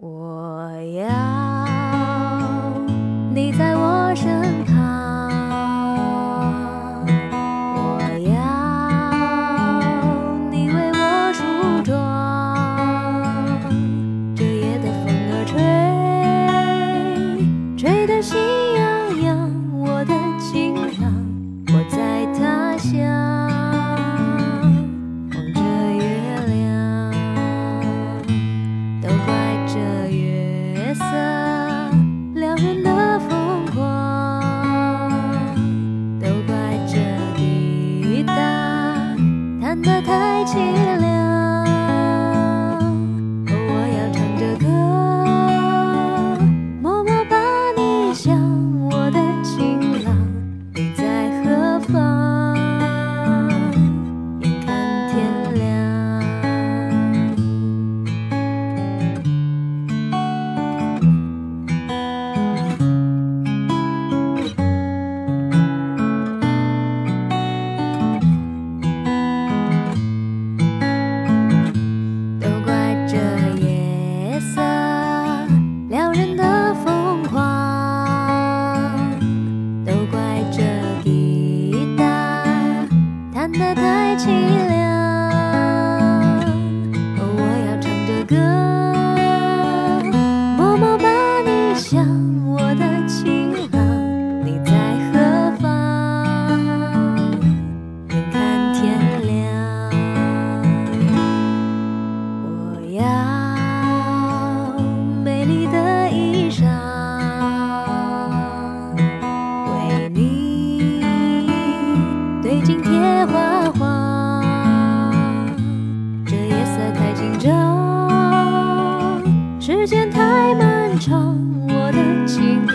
我要你在我身旁我要你为我梳妆这夜的风儿吹吹得心痒痒。的太激。它太凄凉。太漫长我的情